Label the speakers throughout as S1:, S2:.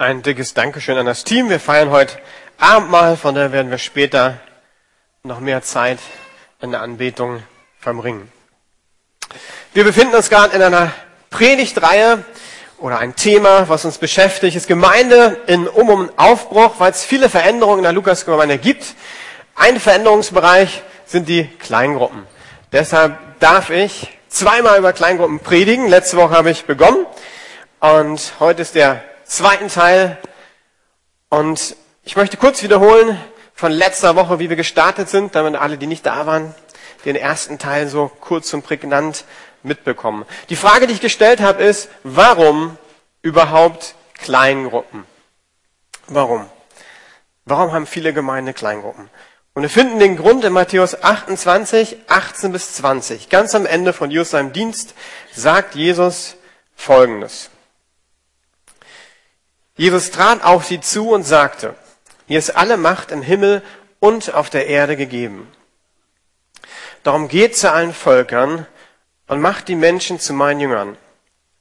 S1: Ein dickes Dankeschön an das Team. Wir feiern heute Abendmahl, von daher werden wir später noch mehr Zeit in der Anbetung verbringen. Wir befinden uns gerade in einer Predigtreihe oder ein Thema, was uns beschäftigt, ist Gemeinde in Um und Aufbruch, weil es viele Veränderungen in der Lukasgemeinde gibt. Ein Veränderungsbereich sind die Kleingruppen. Deshalb darf ich zweimal über Kleingruppen predigen. Letzte Woche habe ich begonnen und heute ist der zweite Teil. Und ich möchte kurz wiederholen von letzter Woche, wie wir gestartet sind, damit alle, die nicht da waren, den ersten Teil so kurz und prägnant mitbekommen. Die Frage, die ich gestellt habe, ist, warum überhaupt Kleingruppen? Warum? Warum haben viele Gemeinden Kleingruppen? Und wir finden den Grund in Matthäus 28, 18 bis 20. Ganz am Ende von Jesus seinem Dienst sagt Jesus Folgendes. Jesus trat auf sie zu und sagte, mir ist alle Macht im Himmel und auf der Erde gegeben. Darum geht zu allen Völkern und macht die Menschen zu meinen Jüngern.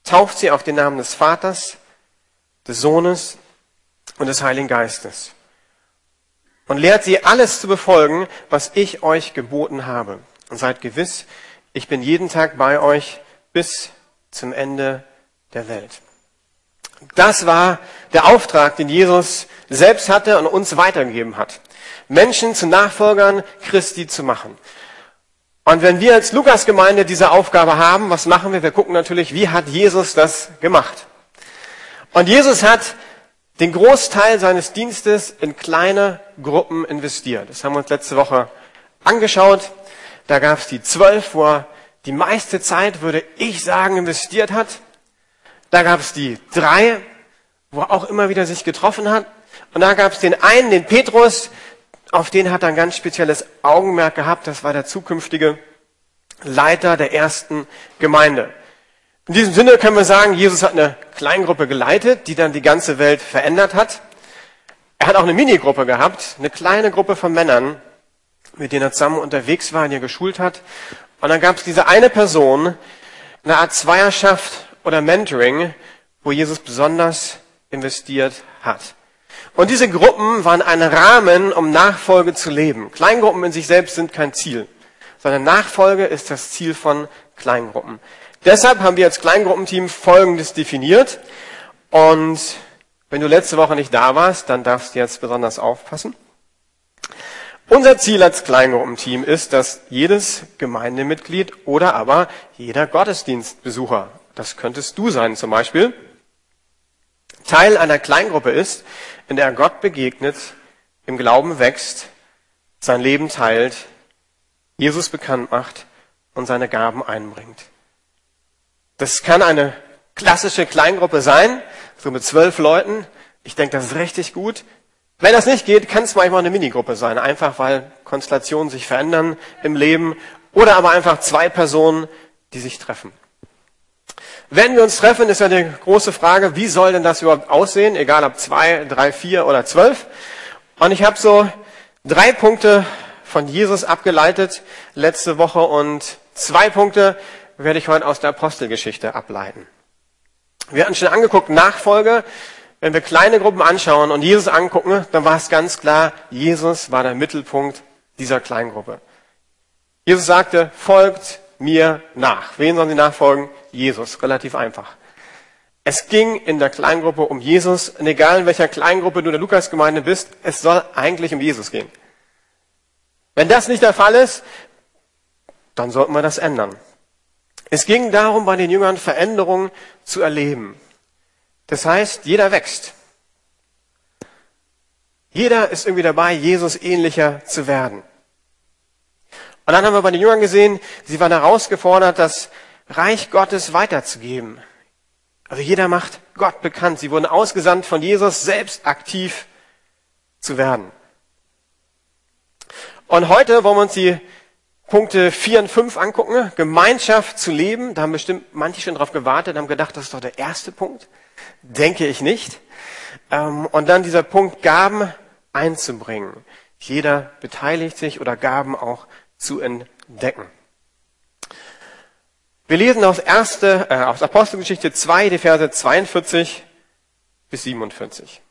S1: Tauft sie auf den Namen des Vaters, des Sohnes und des Heiligen Geistes. Und lehrt sie alles zu befolgen, was ich euch geboten habe. Und seid gewiss, ich bin jeden Tag bei euch bis zum Ende der Welt. Das war der Auftrag, den Jesus selbst hatte und uns weitergegeben hat. Menschen zu Nachfolgern Christi zu machen. Und wenn wir als Lukas-Gemeinde diese Aufgabe haben, was machen wir? Wir gucken natürlich, wie hat Jesus das gemacht? Und Jesus hat den Großteil seines Dienstes in kleine Gruppen investiert. Das haben wir uns letzte Woche angeschaut. Da gab es die zwölf, wo er die meiste Zeit, würde ich sagen, investiert hat. Da gab es die drei, wo er auch immer wieder sich getroffen hat. Und da gab es den einen, den Petrus, auf den hat er ein ganz spezielles Augenmerk gehabt. Das war der zukünftige Leiter der ersten Gemeinde. In diesem Sinne können wir sagen, Jesus hat eine Kleingruppe geleitet, die dann die ganze Welt verändert hat. Er hat auch eine Minigruppe gehabt, eine kleine Gruppe von Männern, mit denen er zusammen unterwegs war und ihr geschult hat. Und dann gab es diese eine Person, eine Art Zweierschaft oder Mentoring, wo Jesus besonders investiert hat. Und diese Gruppen waren ein Rahmen, um Nachfolge zu leben. Kleingruppen in sich selbst sind kein Ziel, sondern Nachfolge ist das Ziel von Kleingruppen. Deshalb haben wir als Kleingruppenteam Folgendes definiert. Und wenn du letzte Woche nicht da warst, dann darfst du jetzt besonders aufpassen. Unser Ziel als Kleingruppenteam ist, dass jedes Gemeindemitglied oder aber jeder Gottesdienstbesucher, das könntest du sein zum Beispiel, Teil einer Kleingruppe ist, in der Gott begegnet, im Glauben wächst, sein Leben teilt, Jesus bekannt macht und seine Gaben einbringt. Das kann eine klassische Kleingruppe sein, so mit zwölf Leuten. Ich denke, das ist richtig gut. Wenn das nicht geht, kann es manchmal eine Minigruppe sein, einfach weil Konstellationen sich verändern im Leben oder aber einfach zwei Personen, die sich treffen. Wenn wir uns treffen, ist ja die große Frage, wie soll denn das überhaupt aussehen, egal ob zwei, drei, vier oder zwölf. Und ich habe so drei Punkte von Jesus abgeleitet letzte Woche und zwei Punkte werde ich heute aus der Apostelgeschichte ableiten. Wir hatten schon angeguckt, Nachfolge. Wenn wir kleine Gruppen anschauen und Jesus angucken, dann war es ganz klar, Jesus war der Mittelpunkt dieser Kleingruppe. Jesus sagte, folgt mir nach. Wen sollen sie nachfolgen? Jesus. Relativ einfach. Es ging in der Kleingruppe um Jesus. Und egal in welcher Kleingruppe du in der Lukasgemeinde bist, es soll eigentlich um Jesus gehen. Wenn das nicht der Fall ist, dann sollten wir das ändern. Es ging darum, bei den Jüngern Veränderungen zu erleben. Das heißt, jeder wächst. Jeder ist irgendwie dabei, Jesus ähnlicher zu werden. Und dann haben wir bei den Jüngern gesehen, sie waren herausgefordert, das Reich Gottes weiterzugeben. Also jeder macht Gott bekannt. Sie wurden ausgesandt von Jesus, selbst aktiv zu werden. Und heute wollen wir uns die Punkte 4 und 5 angucken. Gemeinschaft zu leben. Da haben bestimmt manche schon drauf gewartet, haben gedacht, das ist doch der erste Punkt. Denke ich nicht. Ähm, und dann dieser Punkt Gaben einzubringen. Jeder beteiligt sich oder Gaben auch zu entdecken. Wir lesen aus, erste, äh, aus Apostelgeschichte 2, die Verse 42 bis 47.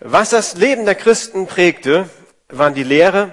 S1: Was das Leben der Christen prägte, waren die Lehre,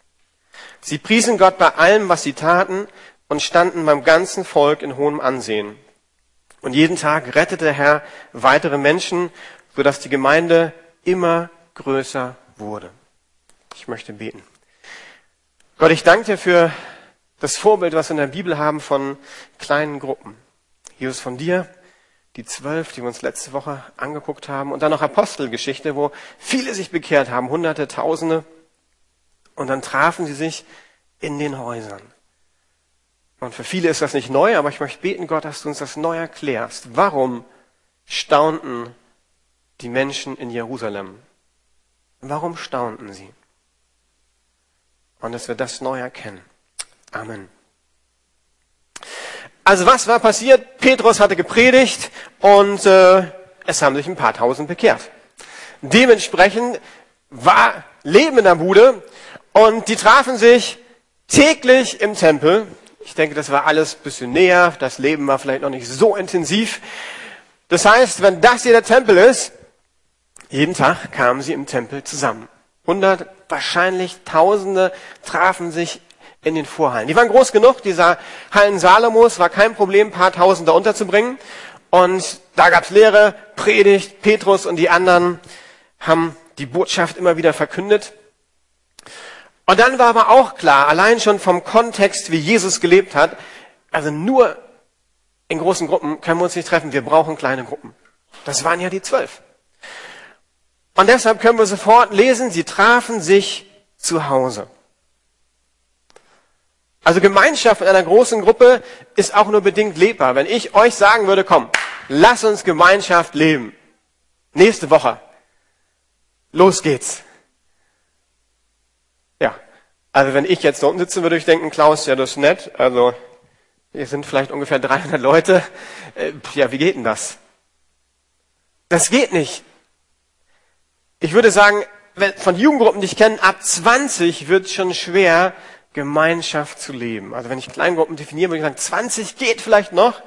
S1: Sie priesen Gott bei allem, was sie taten und standen beim ganzen Volk in hohem Ansehen. Und jeden Tag rettete der Herr weitere Menschen, sodass die Gemeinde immer größer wurde. Ich möchte beten. Gott, ich danke dir für das Vorbild, was wir in der Bibel haben von kleinen Gruppen. Jesus von dir, die zwölf, die wir uns letzte Woche angeguckt haben, und dann noch Apostelgeschichte, wo viele sich bekehrt haben, Hunderte, Tausende, und dann trafen sie sich in den Häusern. Und für viele ist das nicht neu, aber ich möchte beten, Gott, dass du uns das neu erklärst. Warum staunten die Menschen in Jerusalem? Warum staunten sie? Und dass wir das neu erkennen. Amen. Also was war passiert? Petrus hatte gepredigt und äh, es haben sich ein paar tausend bekehrt. Dementsprechend war Leben in der Bude und die trafen sich täglich im Tempel. Ich denke, das war alles ein bisschen näher. Das Leben war vielleicht noch nicht so intensiv. Das heißt, wenn das hier der Tempel ist, jeden Tag kamen sie im Tempel zusammen. Hundert, wahrscheinlich Tausende trafen sich in den Vorhallen. Die waren groß genug, dieser Hallen Salomos war kein Problem, ein paar Tausend da unterzubringen. Und da gab's Lehre, Predigt, Petrus und die anderen haben die Botschaft immer wieder verkündet. Und dann war aber auch klar, allein schon vom Kontext, wie Jesus gelebt hat, also nur in großen Gruppen können wir uns nicht treffen, wir brauchen kleine Gruppen. Das waren ja die zwölf. Und deshalb können wir sofort lesen, sie trafen sich zu Hause. Also Gemeinschaft in einer großen Gruppe ist auch nur bedingt lebbar. Wenn ich euch sagen würde, komm, lass uns Gemeinschaft leben. Nächste Woche. Los geht's. Also wenn ich jetzt da unten sitzen würde, ich denken, Klaus, ja, das ist nett. Also, wir sind vielleicht ungefähr 300 Leute. Äh, ja, wie geht denn das? Das geht nicht. Ich würde sagen, von Jugendgruppen, die ich kenne, ab 20 wird es schon schwer, Gemeinschaft zu leben. Also wenn ich Kleingruppen definiere, würde ich sagen, 20 geht vielleicht noch,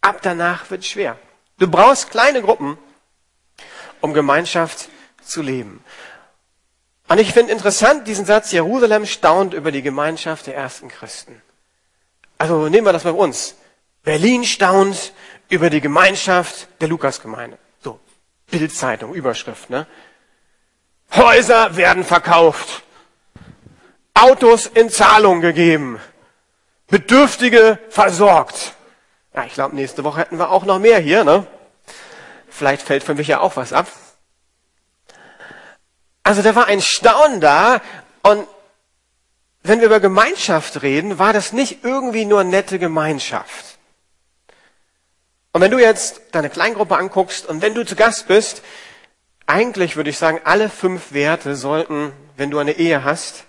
S1: ab danach wird es schwer. Du brauchst kleine Gruppen, um Gemeinschaft zu leben. Und ich finde interessant diesen Satz, Jerusalem staunt über die Gemeinschaft der ersten Christen. Also nehmen wir das bei uns. Berlin staunt über die Gemeinschaft der Lukasgemeinde. So, Bildzeitung, Überschrift, ne? Häuser werden verkauft. Autos in Zahlung gegeben. Bedürftige versorgt. Ja, ich glaube, nächste Woche hätten wir auch noch mehr hier, ne? Vielleicht fällt für mich ja auch was ab. Also da war ein Staunen da und wenn wir über Gemeinschaft reden, war das nicht irgendwie nur nette Gemeinschaft. Und wenn du jetzt deine Kleingruppe anguckst und wenn du zu Gast bist, eigentlich würde ich sagen, alle fünf Werte sollten, wenn du eine Ehe hast,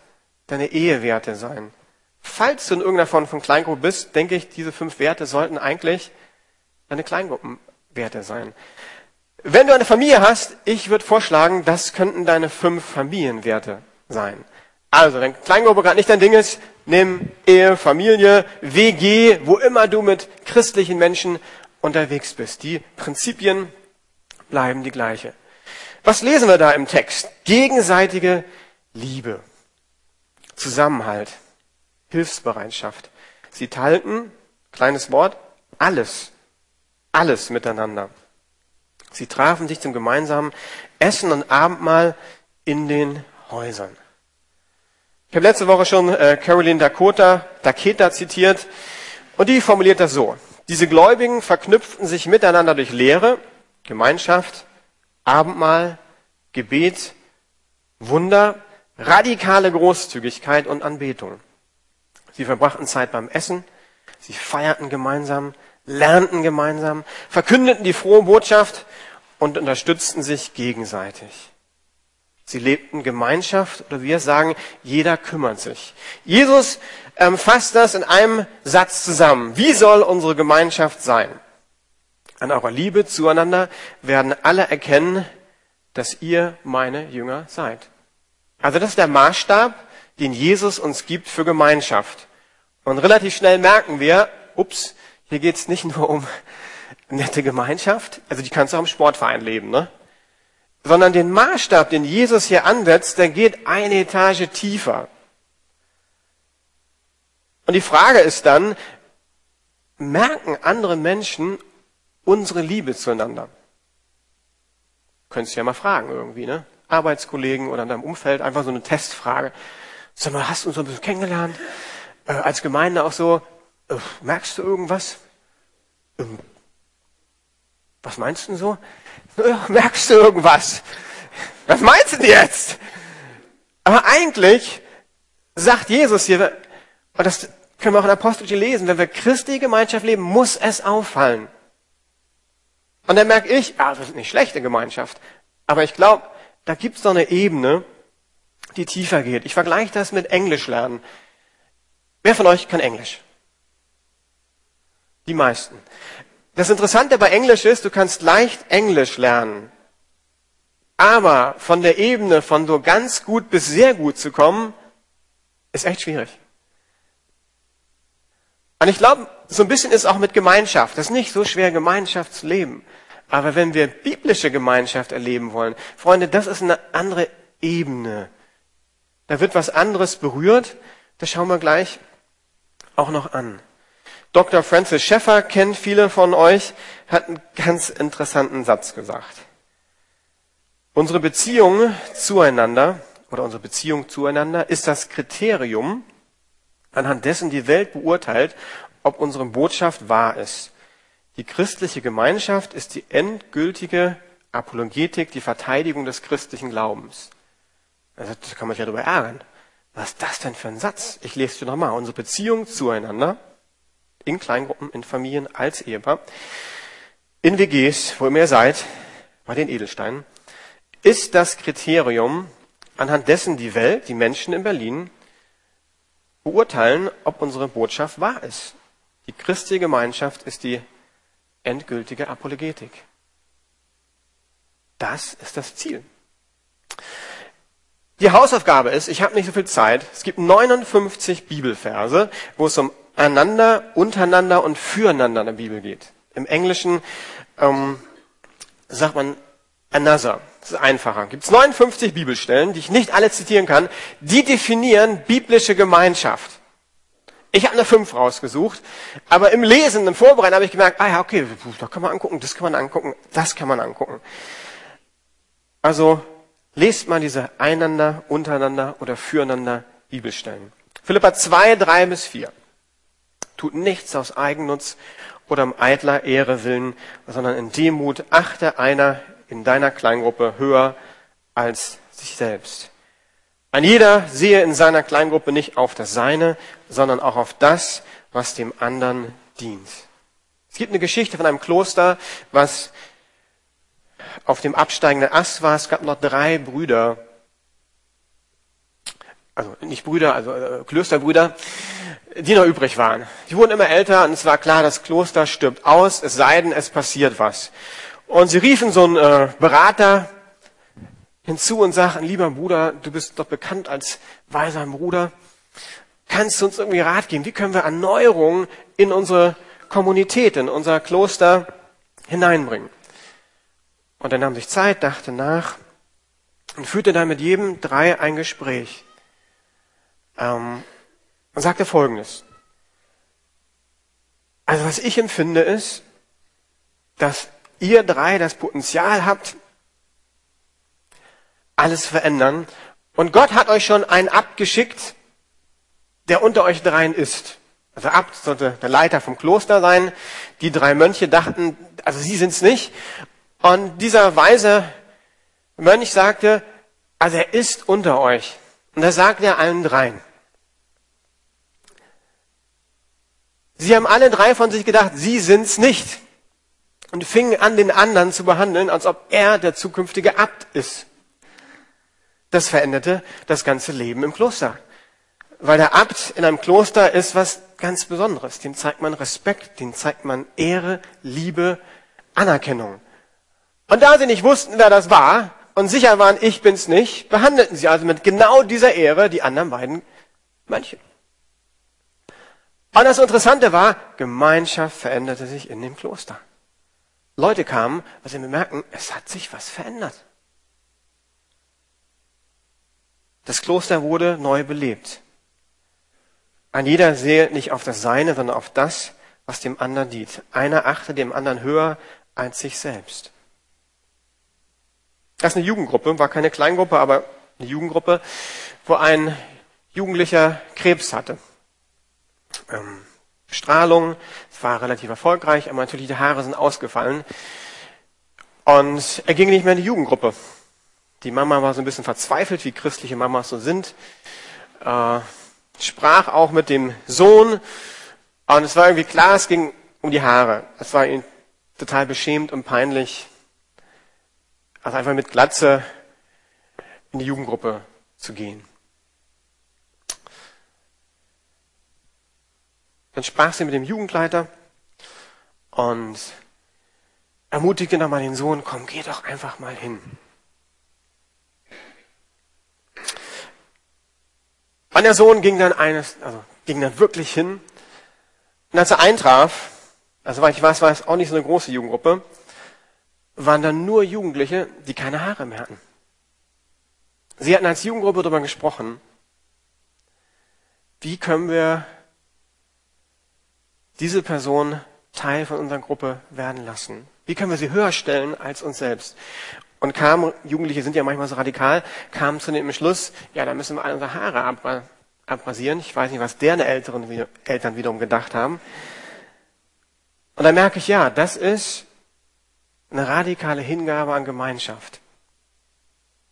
S1: deine Ehewerte sein. Falls du in irgendeiner Form von Kleingruppe bist, denke ich, diese fünf Werte sollten eigentlich deine Kleingruppenwerte sein. Wenn du eine Familie hast, ich würde vorschlagen, das könnten deine fünf Familienwerte sein. Also, wenn Kleingruppe gerade nicht dein Ding ist, nimm Ehe, Familie, WG, wo immer du mit christlichen Menschen unterwegs bist. Die Prinzipien bleiben die gleiche. Was lesen wir da im Text? Gegenseitige Liebe. Zusammenhalt, Hilfsbereitschaft. Sie teilten, kleines Wort, alles, alles miteinander. Sie trafen sich zum gemeinsamen Essen und Abendmahl in den Häusern. Ich habe letzte Woche schon äh, Caroline Dakota, Daketa zitiert und die formuliert das so. Diese Gläubigen verknüpften sich miteinander durch Lehre, Gemeinschaft, Abendmahl, Gebet, Wunder, radikale Großzügigkeit und Anbetung. Sie verbrachten Zeit beim Essen, sie feierten gemeinsam, lernten gemeinsam, verkündeten die frohe Botschaft und unterstützten sich gegenseitig. Sie lebten Gemeinschaft oder wir sagen, jeder kümmert sich. Jesus ähm, fasst das in einem Satz zusammen. Wie soll unsere Gemeinschaft sein? An eurer Liebe zueinander werden alle erkennen, dass ihr meine Jünger seid. Also das ist der Maßstab, den Jesus uns gibt für Gemeinschaft. Und relativ schnell merken wir, ups, hier geht's nicht nur um nette Gemeinschaft, also die kannst du auch im Sportverein leben, ne? sondern den Maßstab, den Jesus hier ansetzt, der geht eine Etage tiefer. Und die Frage ist dann, merken andere Menschen unsere Liebe zueinander? Könntest du ja mal fragen irgendwie, ne? Arbeitskollegen oder in deinem Umfeld, einfach so eine Testfrage. Sag mal, hast du uns so ein bisschen kennengelernt? Äh, als Gemeinde auch so, äh, merkst du irgendwas? Ähm, was meinst du denn so? merkst du irgendwas? Was meinst du denn jetzt? Aber eigentlich sagt Jesus hier, und das können wir auch in Apostelgeschichte lesen, wenn wir Christi Gemeinschaft leben, muss es auffallen. Und dann merke ich, ah, das ist nicht schlechte Gemeinschaft. Aber ich glaube, da gibt es noch eine Ebene, die tiefer geht. Ich vergleiche das mit Englisch lernen. Wer von euch kann Englisch? Die meisten. Das Interessante bei Englisch ist, du kannst leicht Englisch lernen. Aber von der Ebene von so ganz gut bis sehr gut zu kommen, ist echt schwierig. Und ich glaube, so ein bisschen ist auch mit Gemeinschaft. Das ist nicht so schwer, Gemeinschaft zu leben. Aber wenn wir biblische Gemeinschaft erleben wollen, Freunde, das ist eine andere Ebene. Da wird was anderes berührt. Das schauen wir gleich auch noch an. Dr. Francis Schäffer kennt viele von euch, hat einen ganz interessanten Satz gesagt. Unsere Beziehung zueinander oder unsere Beziehung zueinander ist das Kriterium, anhand dessen die Welt beurteilt, ob unsere Botschaft wahr ist. Die christliche Gemeinschaft ist die endgültige Apologetik, die Verteidigung des christlichen Glaubens. Also, da kann man sich ja darüber ärgern. Was ist das denn für ein Satz? Ich lese es dir nochmal. Unsere Beziehung zueinander in Kleingruppen, in Familien, als Ehepaar, in WGs, wo immer ihr seid, bei den Edelsteinen, ist das Kriterium, anhand dessen die Welt, die Menschen in Berlin, beurteilen, ob unsere Botschaft wahr ist. Die christliche Gemeinschaft ist die endgültige Apologetik. Das ist das Ziel. Die Hausaufgabe ist, ich habe nicht so viel Zeit, es gibt 59 Bibelverse, wo es um einander, untereinander und füreinander in der Bibel geht. Im Englischen ähm, sagt man another. Das ist einfacher. Gibt es 59 Bibelstellen, die ich nicht alle zitieren kann, die definieren biblische Gemeinschaft. Ich habe eine fünf rausgesucht, aber im Lesen, im Vorbereiten habe ich gemerkt, ah ja, okay, da kann man angucken, das kann man angucken, das kann man angucken. Also lest mal diese einander, untereinander oder füreinander Bibelstellen. Philippa 2, 3 bis 4 tut nichts aus Eigennutz oder um eitler Ehre willen, sondern in Demut achte einer in deiner Kleingruppe höher als sich selbst. Ein jeder sehe in seiner Kleingruppe nicht auf das Seine, sondern auch auf das, was dem anderen dient. Es gibt eine Geschichte von einem Kloster, was auf dem absteigenden Ast war. Es gab noch drei Brüder, also nicht Brüder, also äh, Klösterbrüder, die noch übrig waren. Die wurden immer älter und es war klar, das Kloster stirbt aus, es sei denn, es passiert was. Und sie riefen so einen äh, Berater hinzu und sagten, lieber Bruder, du bist doch bekannt als weiser Bruder, kannst du uns irgendwie Rat geben? Wie können wir Erneuerung in unsere Kommunität, in unser Kloster hineinbringen? Und er nahm sich Zeit, dachte nach und führte dann mit jedem drei ein Gespräch. ähm, und sagte Folgendes. Also was ich empfinde ist, dass ihr drei das Potenzial habt, alles verändern. Und Gott hat euch schon einen abgeschickt, der unter euch dreien ist. Also Abt sollte der Leiter vom Kloster sein. Die drei Mönche dachten, also sie sind's nicht. Und dieser weise Mönch sagte, also er ist unter euch. Und das sagt er allen dreien. Sie haben alle drei von sich gedacht, sie sind's nicht. Und fingen an, den anderen zu behandeln, als ob er der zukünftige Abt ist. Das veränderte das ganze Leben im Kloster. Weil der Abt in einem Kloster ist was ganz Besonderes. Dem zeigt man Respekt, dem zeigt man Ehre, Liebe, Anerkennung. Und da sie nicht wussten, wer das war und sicher waren, ich bin's nicht, behandelten sie also mit genau dieser Ehre die anderen beiden Mönche. Und das Interessante war, Gemeinschaft veränderte sich in dem Kloster. Leute kamen, weil sie bemerken, es hat sich was verändert. Das Kloster wurde neu belebt. Ein jeder sehe nicht auf das Seine, sondern auf das, was dem anderen dient. Einer achte dem anderen höher als sich selbst. Das ist eine Jugendgruppe, war keine Kleingruppe, aber eine Jugendgruppe, wo ein Jugendlicher Krebs hatte ähm, Strahlung. Es war relativ erfolgreich, aber natürlich die Haare sind ausgefallen. Und er ging nicht mehr in die Jugendgruppe. Die Mama war so ein bisschen verzweifelt, wie christliche Mamas so sind. Äh, sprach auch mit dem Sohn. Und es war irgendwie klar, es ging um die Haare. Es war ihm total beschämt und peinlich, also einfach mit Glatze in die Jugendgruppe zu gehen. Dann sprach sie mit dem Jugendleiter und ermutigte nochmal den Sohn, komm, geh doch einfach mal hin. Und der Sohn ging dann eines, also ging dann wirklich hin. Und als er eintraf, also weil ich weiß, war es auch nicht so eine große Jugendgruppe, waren dann nur Jugendliche, die keine Haare mehr hatten. Sie hatten als Jugendgruppe darüber gesprochen, wie können wir diese Person Teil von unserer Gruppe werden lassen? Wie können wir sie höher stellen als uns selbst? Und kamen, Jugendliche sind ja manchmal so radikal, kamen zu dem Schluss, ja, da müssen wir alle unsere Haare abrasieren. Ich weiß nicht, was deren Älteren, Eltern wiederum gedacht haben. Und dann merke ich, ja, das ist eine radikale Hingabe an Gemeinschaft,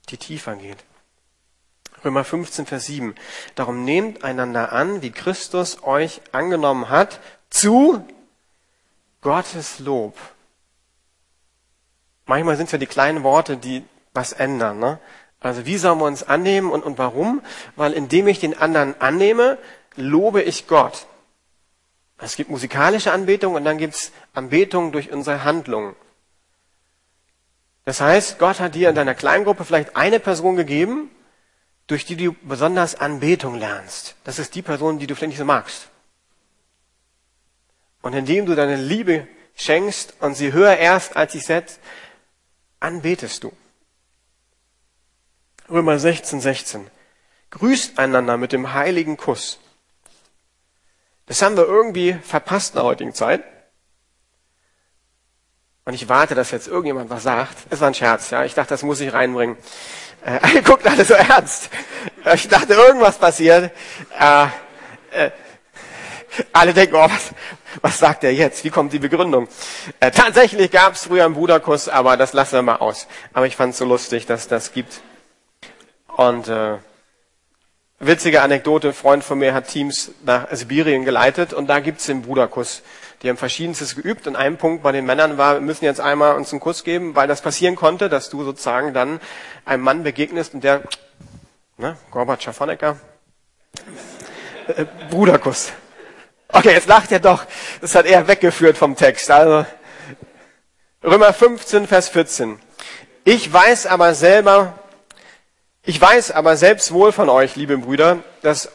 S1: die tiefer geht. Römer 15, Vers 7. Darum nehmt einander an, wie Christus euch angenommen hat, zu Gottes Lob. Manchmal sind es ja die kleinen Worte, die was ändern. Ne? Also wie sollen wir uns annehmen und, und warum? Weil indem ich den anderen annehme, lobe ich Gott. Es gibt musikalische Anbetung und dann gibt es Anbetung durch unsere Handlungen. Das heißt, Gott hat dir in deiner Kleingruppe vielleicht eine Person gegeben, durch die du besonders Anbetung lernst. Das ist die Person, die du vielleicht nicht so magst. Und indem du deine Liebe schenkst und sie höher erst als sich setzt, anbetest du. Römer 16, 16. Grüßt einander mit dem heiligen Kuss. Das haben wir irgendwie verpasst in der heutigen Zeit. Und ich warte, dass jetzt irgendjemand was sagt. Es war ein Scherz, ja. Ich dachte, das muss ich reinbringen. Äh, guckt alle so ernst. Ich dachte, irgendwas passiert. Äh, äh, alle denken, oh, was, was sagt er jetzt? Wie kommt die Begründung? Äh, tatsächlich gab es früher einen Bruderkuss, aber das lassen wir mal aus. Aber ich fand es so lustig, dass das gibt. Und äh, witzige Anekdote, ein Freund von mir hat Teams nach Sibirien geleitet und da gibt's den Bruderkuss. Die haben verschiedenstes geübt und ein Punkt bei den Männern war, wir müssen jetzt einmal uns einen Kuss geben, weil das passieren konnte, dass du sozusagen dann einem Mann begegnest und der, ne, Gorbatschow Honecker, äh, Bruderkuss. Okay, jetzt lacht er doch. Das hat er weggeführt vom Text. Also, Römer 15, Vers 14. Ich weiß aber selber, ich weiß aber selbst wohl von euch, liebe Brüder, dass,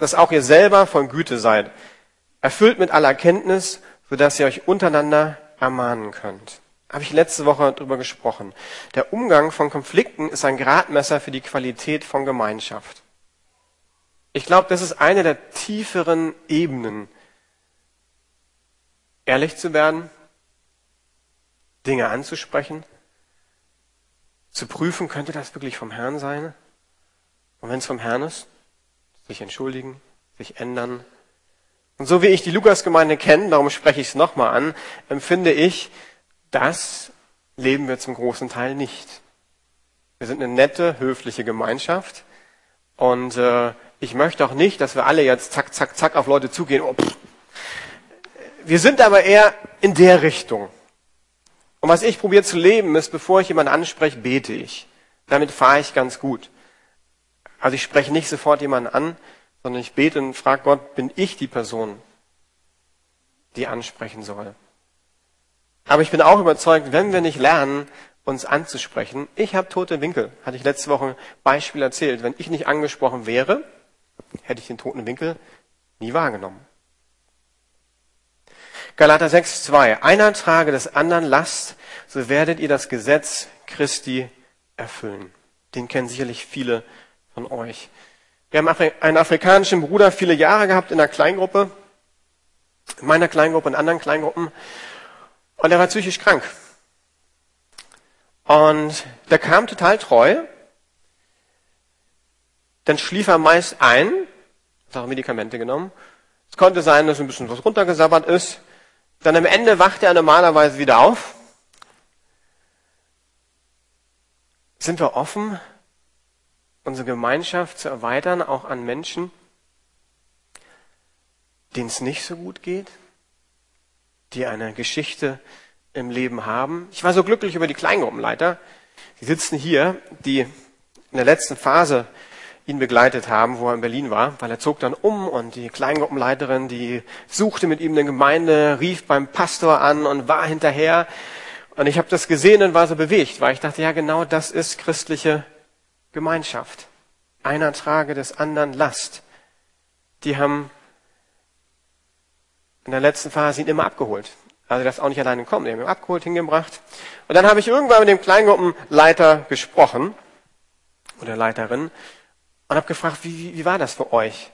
S1: dass auch ihr selber von Güte seid. Erfüllt mit aller Kenntnis, sodass ihr euch untereinander ermahnen könnt. Habe ich letzte Woche drüber gesprochen. Der Umgang von Konflikten ist ein Gradmesser für die Qualität von Gemeinschaft. Ich glaube, das ist eine der tieferen Ebenen, ehrlich zu werden, Dinge anzusprechen, zu prüfen, könnte das wirklich vom Herrn sein? Und wenn es vom Herrn ist, sich entschuldigen, sich ändern. Und so wie ich die Lukasgemeinde kenne, darum spreche ich es nochmal an, empfinde ich, das leben wir zum großen Teil nicht. Wir sind eine nette, höfliche Gemeinschaft. Und äh, ich möchte auch nicht, dass wir alle jetzt zack, zack, zack auf Leute zugehen. Oh, wir sind aber eher in der Richtung. Und was ich probiere zu leben, ist, bevor ich jemanden anspreche, bete ich. Damit fahre ich ganz gut. Also ich spreche nicht sofort jemanden an, sondern ich bete und frage Gott, bin ich die Person, die ansprechen soll? Aber ich bin auch überzeugt, wenn wir nicht lernen, uns anzusprechen, ich habe tote Winkel, hatte ich letzte Woche ein Beispiel erzählt. Wenn ich nicht angesprochen wäre, hätte ich den toten Winkel nie wahrgenommen. Galater 6, 2. Einer trage des anderen Last, so werdet ihr das Gesetz Christi erfüllen. Den kennen sicherlich viele von euch. Wir haben einen afrikanischen Bruder viele Jahre gehabt in einer Kleingruppe, in meiner Kleingruppe, in anderen Kleingruppen. Und er war psychisch krank. Und der kam total treu. Dann schlief er meist ein, hat auch Medikamente genommen. Es konnte sein, dass ein bisschen was runtergesabbert ist. Dann am Ende wachte er normalerweise wieder auf. Sind wir offen, unsere Gemeinschaft zu erweitern, auch an Menschen, denen es nicht so gut geht, die eine Geschichte im Leben haben. Ich war so glücklich über die Kleingruppenleiter. Die sitzen hier, die in der letzten Phase ihn begleitet haben, wo er in Berlin war, weil er zog dann um und die Kleingruppenleiterin, die suchte mit ihm eine Gemeinde, rief beim Pastor an und war hinterher. Und ich habe das gesehen und war so bewegt, weil ich dachte, ja genau das ist christliche Gemeinschaft. Einer trage des anderen Last. Die haben in der letzten Phase ihn immer abgeholt. Also das auch nicht alleine kommen. Die haben ihn abgeholt, hingebracht. Und dann habe ich irgendwann mit dem Kleingruppenleiter gesprochen, oder Leiterin, und habe gefragt, wie, wie war das für euch?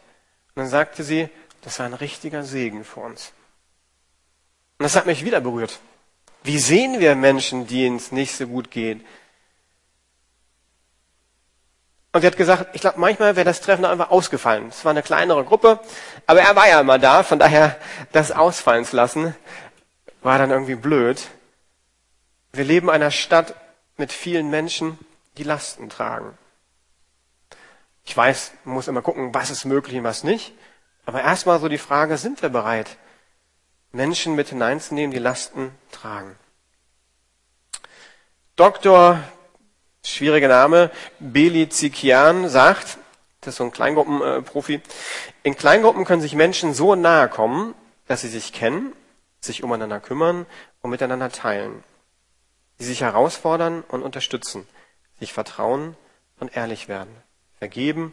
S1: Und dann sagte sie, das war ein richtiger Segen für uns. Und das hat mich wieder berührt. Wie sehen wir Menschen, denen es nicht so gut geht? Und sie hat gesagt, ich glaube, manchmal wäre das Treffen einfach ausgefallen. Es war eine kleinere Gruppe, aber er war ja immer da, von daher das ausfallen zu lassen, war dann irgendwie blöd. Wir leben in einer Stadt mit vielen Menschen, die Lasten tragen. Ich weiß, man muss immer gucken, was ist möglich und was nicht. Aber erstmal so die Frage, sind wir bereit, Menschen mit hineinzunehmen, die Lasten tragen? Dr. schwieriger Name, Beli Zikian sagt, das ist so ein Kleingruppenprofi, in Kleingruppen können sich Menschen so nahe kommen, dass sie sich kennen, sich umeinander kümmern und miteinander teilen. Die sich herausfordern und unterstützen, sich vertrauen und ehrlich werden vergeben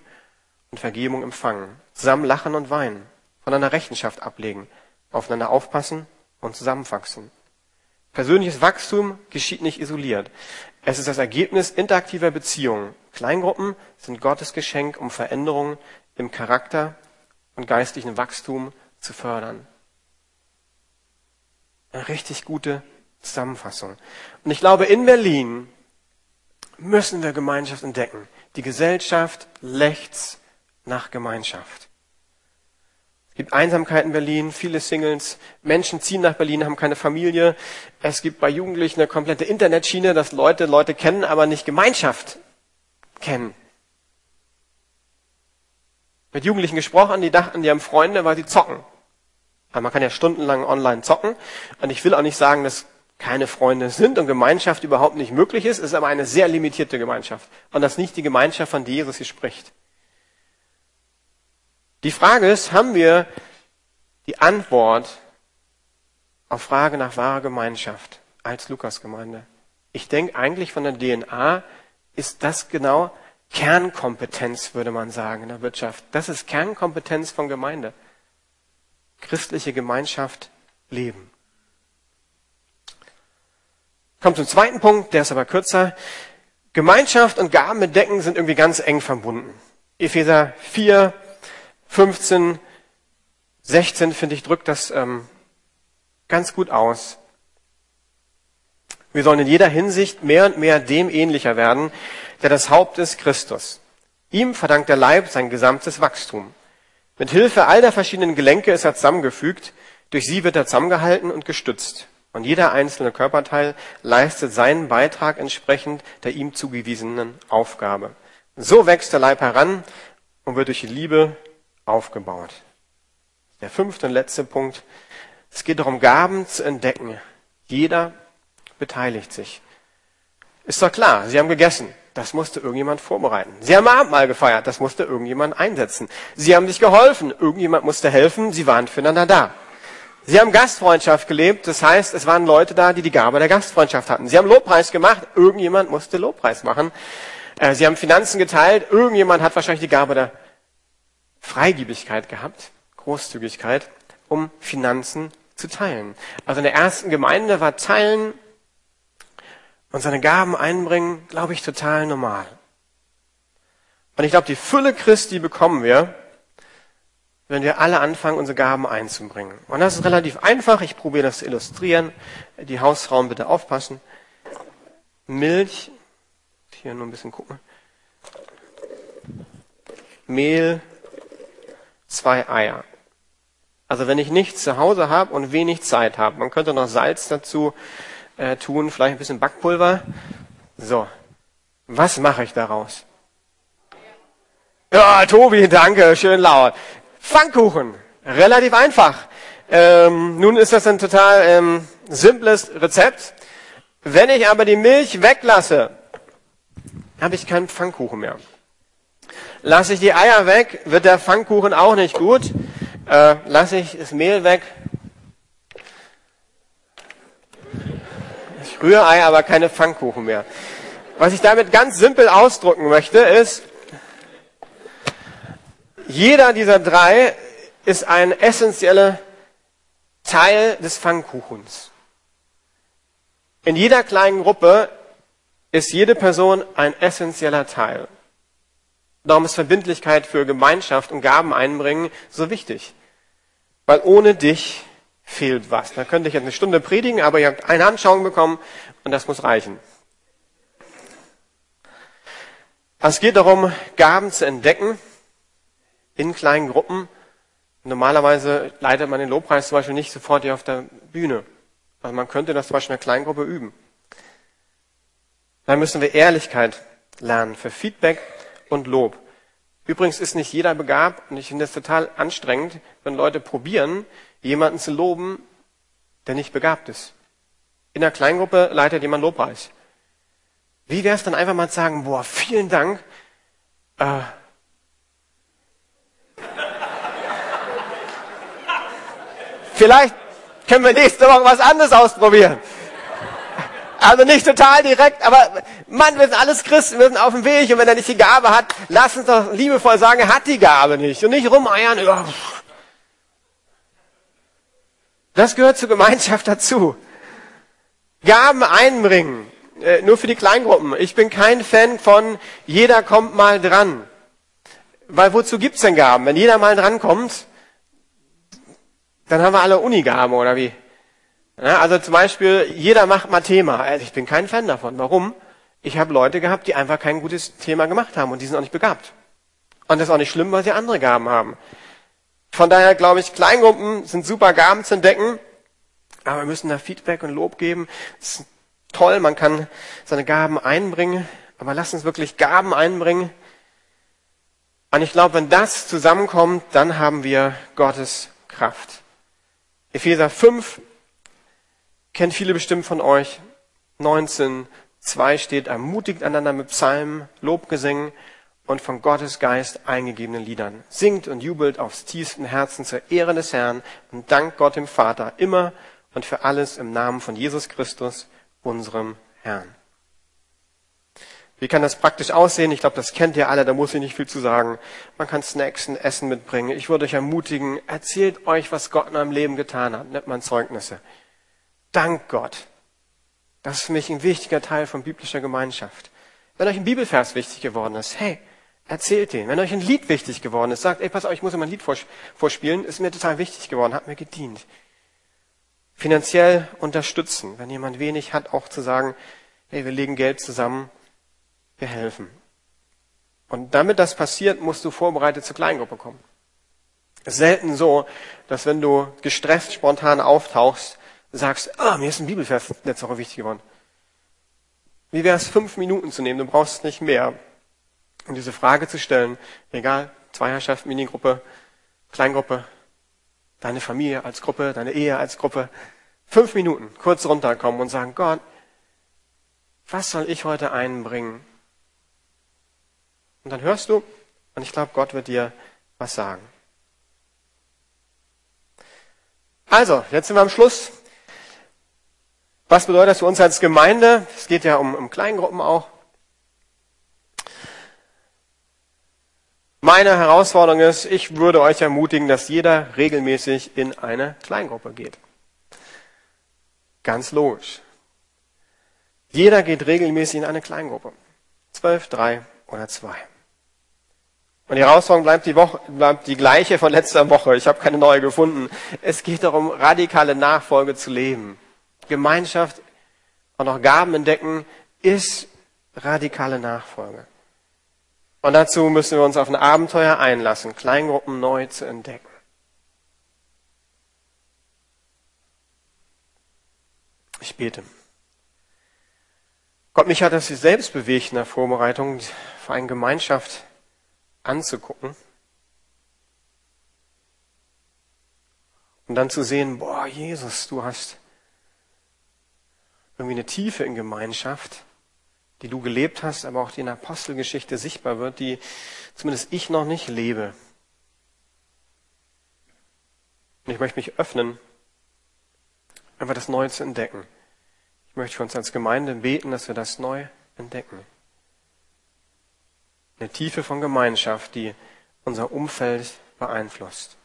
S1: und Vergebung empfangen, zusammen lachen und weinen, voneinander Rechenschaft ablegen, aufeinander aufpassen und zusammenwachsen. Persönliches Wachstum geschieht nicht isoliert. Es ist das Ergebnis interaktiver Beziehungen. Kleingruppen sind Gottes Geschenk, um Veränderungen im Charakter und geistlichen Wachstum zu fördern. Eine richtig gute Zusammenfassung. Und ich glaube, in Berlin müssen wir Gemeinschaft entdecken. Die Gesellschaft lechzt nach Gemeinschaft. Es gibt Einsamkeit in Berlin, viele Singles, Menschen ziehen nach Berlin, haben keine Familie. Es gibt bei Jugendlichen eine komplette Internetschiene, dass Leute Leute kennen, aber nicht Gemeinschaft kennen. Mit Jugendlichen gesprochen, die dachten, die haben Freunde, weil sie zocken. Aber man kann ja stundenlang online zocken. Und ich will auch nicht sagen, dass keine Freunde sind und Gemeinschaft überhaupt nicht möglich ist, ist aber eine sehr limitierte Gemeinschaft. Und das ist nicht die Gemeinschaft, von der Jesus hier spricht. Die Frage ist, haben wir die Antwort auf Frage nach wahrer Gemeinschaft als Lukasgemeinde? Ich denke eigentlich von der DNA ist das genau Kernkompetenz, würde man sagen, in der Wirtschaft. Das ist Kernkompetenz von Gemeinde. Christliche Gemeinschaft leben. Kommt zum zweiten Punkt, der ist aber kürzer. Gemeinschaft und Gaben bedecken sind irgendwie ganz eng verbunden. Epheser 4, 15, 16, finde ich, drückt das ähm, ganz gut aus. Wir sollen in jeder Hinsicht mehr und mehr dem ähnlicher werden, der das Haupt ist, Christus. Ihm verdankt der Leib sein gesamtes Wachstum. Mit Hilfe all der verschiedenen Gelenke ist er zusammengefügt, durch sie wird er zusammengehalten und gestützt. Und jeder einzelne Körperteil leistet seinen Beitrag entsprechend der ihm zugewiesenen Aufgabe. So wächst der Leib heran und wird durch die Liebe aufgebaut. Der fünfte und letzte Punkt. Es geht darum, Gaben zu entdecken. Jeder beteiligt sich. Ist doch klar, Sie haben gegessen. Das musste irgendjemand vorbereiten. Sie haben Abendmahl gefeiert. Das musste irgendjemand einsetzen. Sie haben sich geholfen. Irgendjemand musste helfen. Sie waren füreinander da. Sie haben Gastfreundschaft gelebt. Das heißt, es waren Leute da, die die Gabe der Gastfreundschaft hatten. Sie haben Lobpreis gemacht. Irgendjemand musste Lobpreis machen. Äh, Sie haben Finanzen geteilt. Irgendjemand hat wahrscheinlich die Gabe der Freigiebigkeit gehabt. Großzügigkeit, um Finanzen zu teilen. Also in der ersten Gemeinde war Teilen und seine Gaben einbringen, glaube ich, total normal. Und ich glaube, die Fülle Christi bekommen wir, wenn wir alle anfangen, unsere Gaben einzubringen. Und das ist relativ einfach. Ich probiere das zu illustrieren. Die Hausfrauen bitte aufpassen. Milch. Hier nur ein bisschen gucken. Mehl. Zwei Eier. Also wenn ich nichts zu Hause habe und wenig Zeit habe, man könnte noch Salz dazu äh, tun, vielleicht ein bisschen Backpulver. So, was mache ich daraus? Ja, Tobi, danke, schön laut. Pfannkuchen, relativ einfach. Ähm, nun ist das ein total ähm, simples Rezept. Wenn ich aber die Milch weglasse, habe ich keinen Pfannkuchen mehr. Lasse ich die Eier weg, wird der Pfannkuchen auch nicht gut. Äh, lasse ich das Mehl weg, Rührei, aber keine Pfannkuchen mehr. Was ich damit ganz simpel ausdrücken möchte, ist, jeder dieser drei ist ein essentieller Teil des Pfannkuchens. In jeder kleinen Gruppe ist jede Person ein essentieller Teil. Darum ist Verbindlichkeit für Gemeinschaft und Gaben einbringen so wichtig. Weil ohne dich fehlt was. Da könnte ich jetzt eine Stunde predigen, aber ihr habt eine Anschauung bekommen und das muss reichen. Es geht darum, Gaben zu entdecken in kleinen Gruppen. Normalerweise leitet man den Lobpreis zum Beispiel nicht sofort hier auf der Bühne. Also man könnte das zum Beispiel in einer Kleingruppe üben. Dann müssen wir Ehrlichkeit lernen für Feedback und Lob. Übrigens ist nicht jeder begabt und ich finde es total anstrengend, wenn Leute probieren, jemanden zu loben, der nicht begabt ist. In der Kleingruppe leitet jemand Lobpreis. Wie wäre es dann einfach mal zu sagen, boah, vielen Dank. Äh, vielleicht können wir nächste Woche was anderes ausprobieren. Also nicht total direkt, aber Mann, wir sind alles Christen, wir sind auf dem Weg und wenn er nicht die Gabe hat, lass uns doch liebevoll sagen, er hat die Gabe nicht und nicht rumeiern. Das gehört zur Gemeinschaft dazu. Gaben einbringen. Äh, nur für die Kleingruppen. Ich bin kein Fan von jeder kommt mal dran. Weil wozu gibt's denn Gaben? Wenn jeder mal dran kommt, dann haben wir alle Unigaben oder wie? Ja, also zum Beispiel, jeder macht mal Thema. Also ich bin kein Fan davon. Warum? Ich habe Leute gehabt, die einfach kein gutes Thema gemacht haben und die sind auch nicht begabt. Und das ist auch nicht schlimm, weil sie andere Gaben haben. Von daher glaube ich, Kleingruppen sind super Gaben zu entdecken, aber wir müssen da Feedback und Lob geben. Das ist toll, man kann seine Gaben einbringen, aber lass uns wirklich Gaben einbringen. Und ich glaube, wenn das zusammenkommt, dann haben wir Gottes Kraft. Epheser 5 kennt viele bestimmt von euch. 19, 2 steht, ermutigt einander mit Psalmen, Lobgesängen und von Gottes Geist eingegebenen Liedern. Singt und jubelt aufs tiefsten Herzen zur Ehre des Herrn und dankt Gott dem Vater immer und für alles im Namen von Jesus Christus, unserem Herrn. Wie kann das praktisch aussehen? Ich glaube, das kennt ihr alle, da muss ich nicht viel zu sagen. Man kann Snacks und Essen mitbringen. Ich würde euch ermutigen, erzählt euch, was Gott in eurem Leben getan hat. Nennt man Zeugnisse. Dank Gott. Das ist für mich ein wichtiger Teil von biblischer Gemeinschaft. Wenn euch ein Bibelvers wichtig geworden ist, hey, Erzählt den. Wenn euch ein Lied wichtig geworden ist, sagt, ey, pass auf, ich muss immer ein Lied vorspielen, ist mir total wichtig geworden, hat mir gedient. Finanziell unterstützen. Wenn jemand wenig hat, auch zu sagen, hey, wir legen Geld zusammen, wir helfen. Und damit das passiert, musst du vorbereitet zur Kleingruppe kommen. Es ist selten so, dass wenn du gestresst spontan auftauchst, sagst, ah, mir ist ein Bibelvers letzte Woche wichtig geworden. Wie wäre es, fünf Minuten zu nehmen? Du brauchst nicht mehr. Und diese Frage zu stellen, egal, Zweierschaft, Minigruppe, Kleingruppe, deine Familie als Gruppe, deine Ehe als Gruppe, fünf Minuten kurz runterkommen und sagen, Gott, was soll ich heute einbringen? Und dann hörst du, und ich glaube, Gott wird dir was sagen. Also, jetzt sind wir am Schluss. Was bedeutet das für uns als Gemeinde? Es geht ja um, um Kleingruppen auch. Meine Herausforderung ist, ich würde euch ermutigen, dass jeder regelmäßig in eine Kleingruppe geht. Ganz logisch. Jeder geht regelmäßig in eine Kleingruppe. Zwölf, drei oder zwei. Und die Herausforderung bleibt die, Woche, bleibt die gleiche von letzter Woche. Ich habe keine neue gefunden. Es geht darum, radikale Nachfolge zu leben. Gemeinschaft und auch Gaben entdecken ist radikale Nachfolge. Und dazu müssen wir uns auf ein Abenteuer einlassen, Kleingruppen neu zu entdecken. Ich bete. Gott, mich hat das selbst bewegt in der Vorbereitung für eine Gemeinschaft anzugucken. Und dann zu sehen, boah, Jesus, du hast irgendwie eine Tiefe in Gemeinschaft, die du gelebt hast, aber auch die in der Apostelgeschichte sichtbar wird, die zumindest ich noch nicht lebe. Und ich möchte mich öffnen, einfach das Neue zu entdecken. Ich möchte für uns als Gemeinde beten, dass wir das neu entdecken. Eine Tiefe von Gemeinschaft, die unser Umfeld beeinflusst.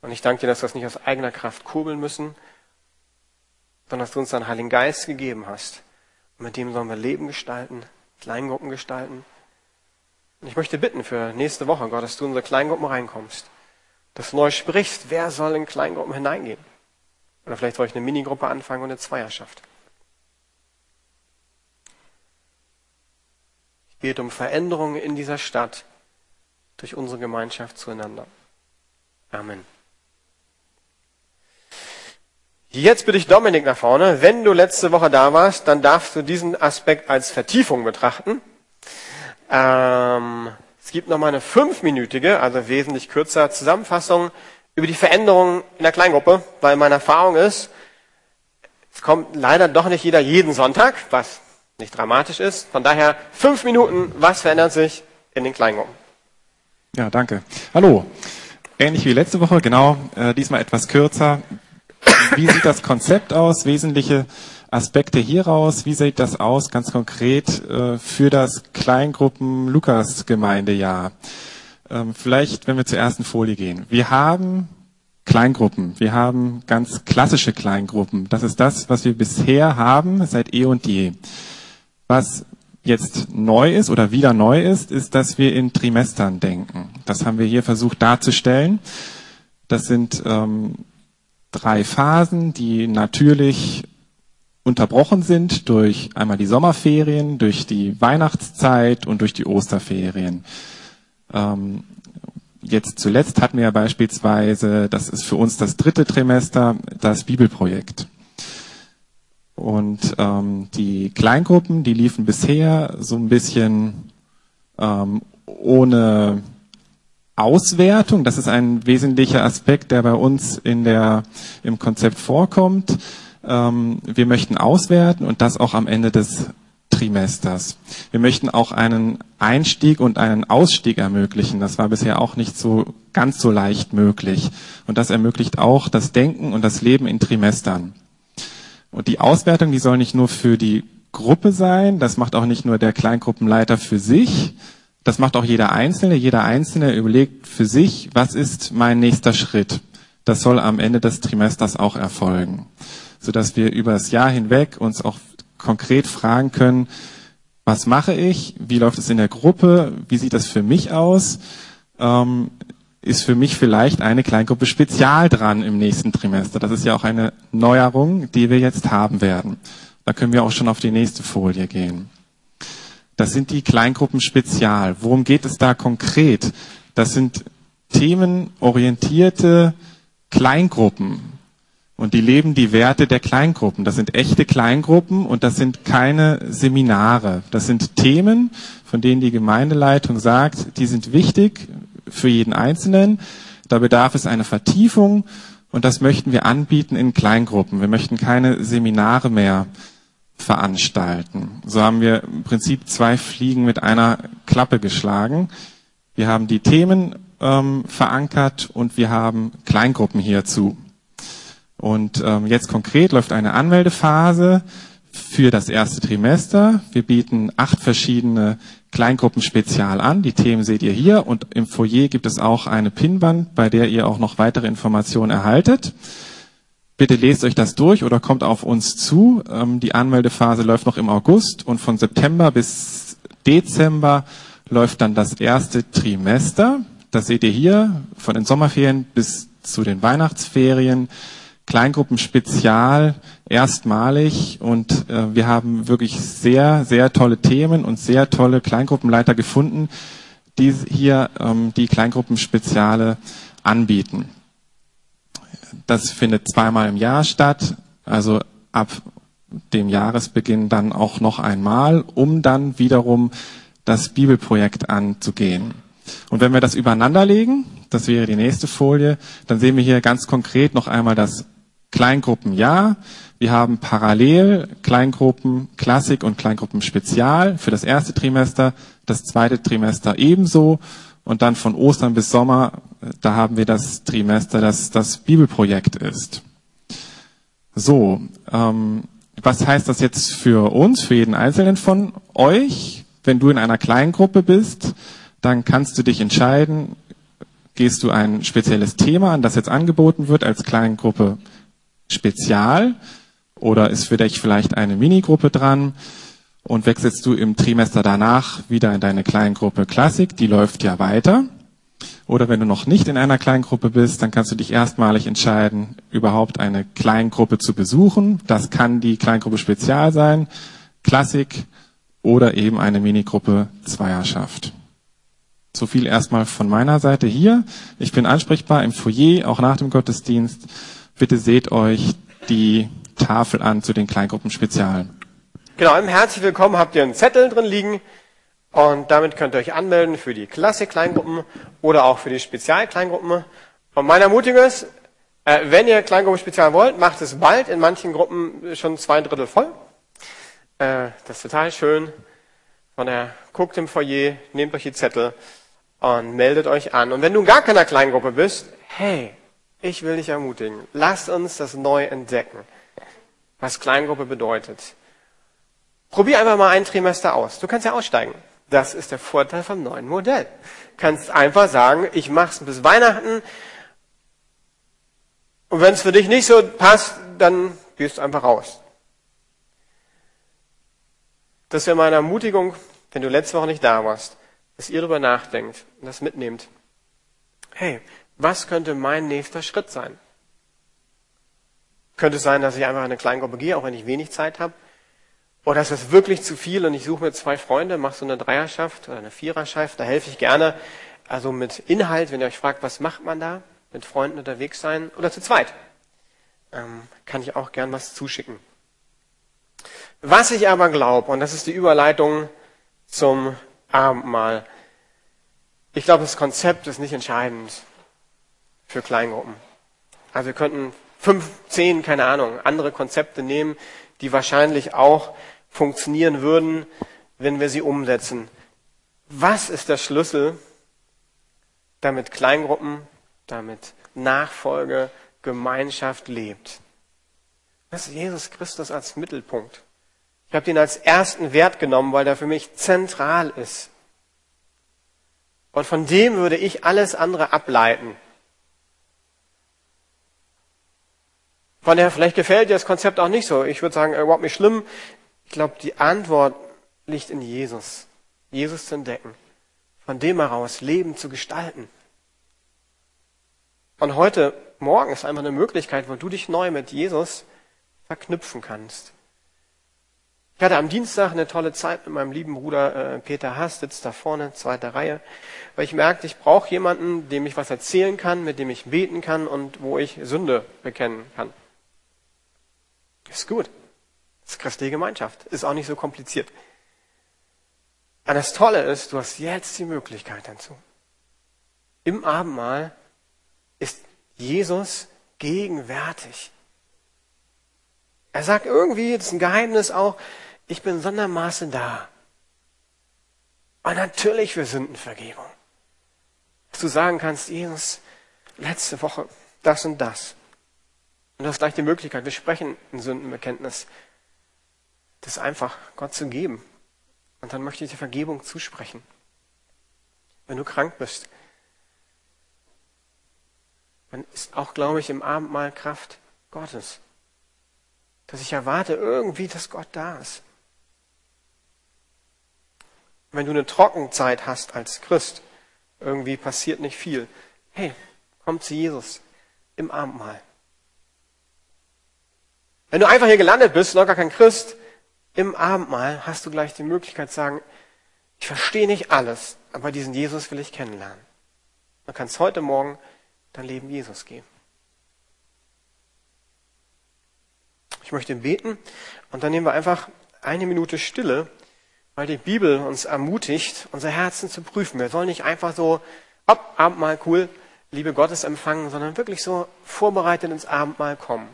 S1: Und ich danke dir, dass wir das nicht aus eigener Kraft kurbeln müssen, sondern dass du uns deinen Heiligen Geist gegeben hast. Und mit dem sollen wir Leben gestalten, Kleingruppen gestalten. Und ich möchte bitten für nächste Woche, Gott, dass du in unsere Kleingruppen reinkommst. Dass du neu sprichst, wer soll in Kleingruppen hineingehen? Oder vielleicht soll ich eine Minigruppe anfangen und eine Zweierschaft. Bete um Veränderungen in dieser Stadt durch unsere Gemeinschaft zueinander. Amen. Jetzt bitte ich Dominik nach vorne. Wenn du letzte Woche da warst, dann darfst du diesen Aspekt als Vertiefung betrachten. Ähm, es gibt noch mal eine fünfminütige, also wesentlich kürzer Zusammenfassung über die Veränderungen in der Kleingruppe, weil meine Erfahrung ist, es kommt leider doch nicht jeder jeden Sonntag, was nicht dramatisch ist. Von daher fünf Minuten, was verändert sich in den Kleingruppen?
S2: Ja, danke. Hallo. Ähnlich wie letzte Woche, genau, äh, diesmal etwas kürzer. Wie sieht das Konzept aus? Wesentliche Aspekte hieraus. Wie sieht das aus ganz konkret äh, für das Kleingruppen Lukas Gemeindejahr? Ähm, vielleicht, wenn wir zur ersten Folie gehen. Wir haben Kleingruppen. Wir haben ganz klassische Kleingruppen. Das ist das, was wir bisher haben seit eh und je. Was jetzt neu ist oder wieder neu ist, ist, dass wir in Trimestern denken. Das haben wir hier versucht darzustellen. Das sind ähm, drei Phasen, die natürlich unterbrochen sind durch einmal die Sommerferien, durch die Weihnachtszeit und durch die Osterferien. Ähm, jetzt zuletzt hatten wir ja beispielsweise, das ist für uns das dritte Trimester, das Bibelprojekt. Und ähm, die Kleingruppen, die liefen bisher so ein bisschen ähm, ohne Auswertung, das ist ein wesentlicher Aspekt, der bei uns in der, im Konzept vorkommt. Ähm, wir möchten auswerten und das auch am Ende des Trimesters. Wir möchten auch einen Einstieg und einen Ausstieg ermöglichen. Das war bisher auch nicht so ganz so leicht möglich. Und das ermöglicht auch das Denken und das Leben in Trimestern. Und die Auswertung, die soll nicht nur für die Gruppe sein, das macht auch nicht nur der Kleingruppenleiter für sich, das macht auch jeder Einzelne. Jeder Einzelne überlegt für sich, was ist mein nächster Schritt. Das soll am Ende des Trimesters auch erfolgen, sodass wir über das Jahr hinweg uns auch konkret fragen können, was mache ich, wie läuft es in der Gruppe, wie sieht das für mich aus, ähm, ist für mich vielleicht eine Kleingruppe Spezial dran im nächsten Trimester. Das ist ja auch eine Neuerung, die wir jetzt haben werden. Da können wir auch schon auf die nächste Folie gehen. Das sind die Kleingruppen Spezial. Worum geht es da konkret? Das sind themenorientierte Kleingruppen. Und die leben die Werte der Kleingruppen. Das sind echte Kleingruppen und das sind keine Seminare. Das sind Themen, von denen die Gemeindeleitung sagt, die sind wichtig für jeden Einzelnen. Da bedarf es einer Vertiefung und das möchten wir anbieten in Kleingruppen. Wir möchten keine Seminare mehr veranstalten. So haben wir im Prinzip zwei Fliegen mit einer Klappe geschlagen. Wir haben die Themen ähm, verankert und wir haben Kleingruppen hierzu. Und ähm, jetzt konkret läuft eine Anmeldephase für das erste Trimester. Wir bieten acht verschiedene Kleingruppen spezial an. Die Themen seht ihr hier und im Foyer gibt es auch eine Pinwand, bei der ihr auch noch weitere Informationen erhaltet. Bitte lest euch das durch oder kommt auf uns zu. Ähm, die Anmeldephase läuft noch im August und von September bis Dezember läuft dann das erste Trimester. Das seht ihr hier von den Sommerferien bis zu den Weihnachtsferien. Kleingruppen spezial, erstmalig und äh, wir haben wirklich sehr, sehr tolle Themen und sehr tolle Kleingruppenleiter gefunden, die hier ähm, die Kleingruppenspeziale anbieten. Das findet zweimal im Jahr statt, also ab dem Jahresbeginn dann auch noch einmal, um dann wiederum das Bibelprojekt anzugehen. Und wenn wir das übereinander legen, das wäre die nächste Folie, dann sehen wir hier ganz konkret noch einmal das Kleingruppen ja. Wir haben parallel Kleingruppen Klassik und Kleingruppen Spezial für das erste Trimester, das zweite Trimester ebenso und dann von Ostern bis Sommer, da haben wir das Trimester, das das Bibelprojekt ist. So, ähm, was heißt das jetzt für uns, für jeden Einzelnen von euch? Wenn du in einer Kleingruppe bist, dann kannst du dich entscheiden, gehst du ein spezielles Thema an, das jetzt angeboten wird als Kleingruppe Spezial, oder ist für dich vielleicht eine Minigruppe dran? und wechselst du im Trimester danach wieder in deine Kleingruppe Klassik, die läuft ja weiter. Oder wenn du noch nicht in einer Kleingruppe bist, dann kannst du dich erstmalig entscheiden, überhaupt eine Kleingruppe zu besuchen. Das kann die Kleingruppe Spezial sein, Klassik oder eben eine Minigruppe Zweierschaft. So viel erstmal von meiner Seite hier. Ich bin ansprechbar im Foyer, auch nach dem Gottesdienst. Bitte seht euch die Tafel an zu den Kleingruppen Spezialen.
S1: Genau, im Herzlich Willkommen habt ihr einen Zettel drin liegen und damit könnt ihr euch anmelden für die Klassik-Kleingruppen oder auch für die Spezial-Kleingruppen. Und meine Ermutigung ist, äh, wenn ihr Kleingruppen Spezial wollt, macht es bald in manchen Gruppen schon zwei Drittel voll. Äh, das ist total schön. Von der guckt im Foyer, nehmt euch die Zettel und meldet euch an. Und wenn du gar keiner Kleingruppe bist, hey, ich will dich ermutigen. Lasst uns das neu entdecken, was Kleingruppe bedeutet. Probier einfach mal ein Trimester aus. Du kannst ja aussteigen. Das ist der Vorteil vom neuen Modell. Du kannst einfach sagen, ich mach's bis Weihnachten. Und wenn es für dich nicht so passt, dann gehst du einfach raus. Das wäre meine Ermutigung, wenn du letzte Woche nicht da warst, dass ihr darüber nachdenkt und das mitnehmt. Hey, was könnte mein nächster Schritt sein? Könnte es sein, dass ich einfach in eine Kleingruppe gehe, auch wenn ich wenig Zeit habe? Oder ist das wirklich zu viel und ich suche mir zwei Freunde, mache so eine Dreierschaft oder eine Viererschaft, da helfe ich gerne. Also mit Inhalt, wenn ihr euch fragt, was macht man da? Mit Freunden unterwegs sein oder zu zweit. Ähm, kann ich auch gern was zuschicken. Was ich aber glaube, und das ist die Überleitung zum Abendmahl, ich glaube, das Konzept ist nicht entscheidend für Kleingruppen. Also wir könnten fünf, zehn, keine Ahnung, andere Konzepte nehmen, die wahrscheinlich auch funktionieren würden, wenn wir sie umsetzen. Was ist der Schlüssel, damit Kleingruppen, damit Nachfolge, Gemeinschaft lebt? Das ist Jesus Christus als Mittelpunkt. Ich habe ihn als ersten Wert genommen, weil er für mich zentral ist. Und von dem würde ich alles andere ableiten. Von daher, vielleicht gefällt dir das Konzept auch nicht so. Ich würde sagen, überhaupt nicht schlimm. Ich glaube, die Antwort liegt in Jesus. Jesus zu entdecken. Von dem heraus Leben zu gestalten. Und heute Morgen ist einfach eine Möglichkeit, wo du dich neu mit Jesus verknüpfen kannst. Ich hatte am Dienstag eine tolle Zeit mit meinem lieben Bruder äh, Peter Haas, sitzt da vorne, zweite Reihe, weil ich merkte, ich brauche jemanden, dem ich was erzählen kann, mit dem ich beten kann und wo ich Sünde bekennen kann. Ist gut. Das ist christliche Gemeinschaft. Ist auch nicht so kompliziert. Und das Tolle ist, du hast jetzt die Möglichkeit dazu. Im Abendmahl ist Jesus gegenwärtig. Er sagt irgendwie, das ist ein Geheimnis auch, ich bin sondermaßen da. Und natürlich für Sündenvergebung. Dass du sagen kannst, Jesus, letzte Woche das und das. Und du hast gleich die Möglichkeit, wir sprechen ein Sündenbekenntnis, das einfach Gott zu geben. Und dann möchte ich dir Vergebung zusprechen. Wenn du krank bist, dann ist auch, glaube ich, im Abendmahl Kraft Gottes. Dass ich erwarte irgendwie, dass Gott da ist. Wenn du eine Trockenzeit hast als Christ, irgendwie passiert nicht viel. Hey, komm zu Jesus im Abendmahl. Wenn du einfach hier gelandet bist, noch gar kein Christ, im Abendmahl hast du gleich die Möglichkeit zu sagen, ich verstehe nicht alles, aber diesen Jesus will ich kennenlernen. Du kannst heute Morgen dein Leben Jesus geben. Ich möchte beten und dann nehmen wir einfach eine Minute Stille weil die Bibel uns ermutigt, unser Herzen zu prüfen. Wir sollen nicht einfach so, hopp, Abendmahl cool, Liebe Gottes empfangen, sondern wirklich so vorbereitet ins Abendmahl kommen.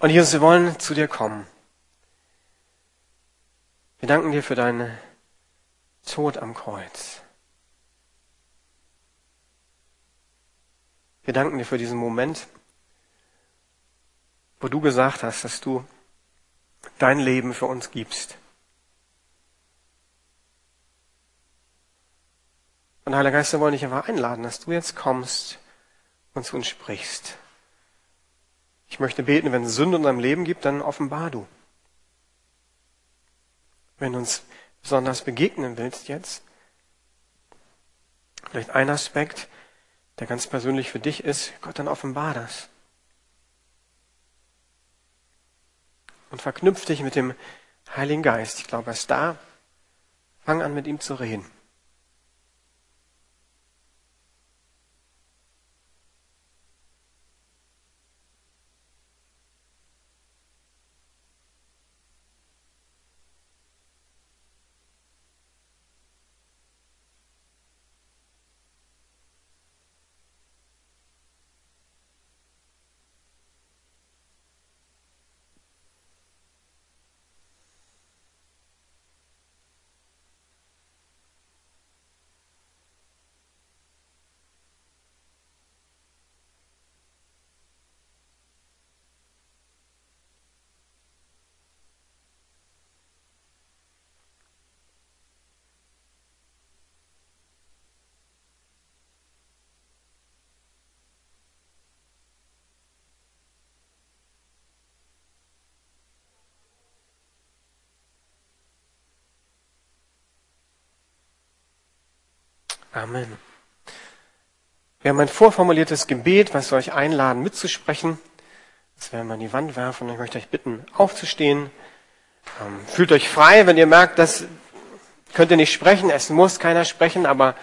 S1: Und Jesus, wir wollen zu dir kommen. Wir danken dir für deinen Tod am Kreuz. Wir danken dir für diesen Moment, wo du gesagt hast, dass du dein Leben für uns gibst. Und Heiliger Geist, wir wollen dich einfach einladen, dass du jetzt kommst und zu uns sprichst. Ich möchte beten, wenn es Sünde in deinem Leben gibt, dann offenbar du. Wenn du uns besonders begegnen willst jetzt, vielleicht ein Aspekt, der ganz persönlich für dich ist, Gott, dann offenbar das. und verknüpf dich mit dem Heiligen Geist. Ich glaube, er ist da. Fang an, mit ihm zu reden. Amen. Wir haben ein vorformuliertes Gebet, was wir euch einladen mitzusprechen. Das werden wir an die Wand werfen und ich möchte euch bitten, aufzustehen. Ähm, fühlt euch frei, wenn ihr merkt, das könnt ihr nicht sprechen, es muss keiner sprechen, aber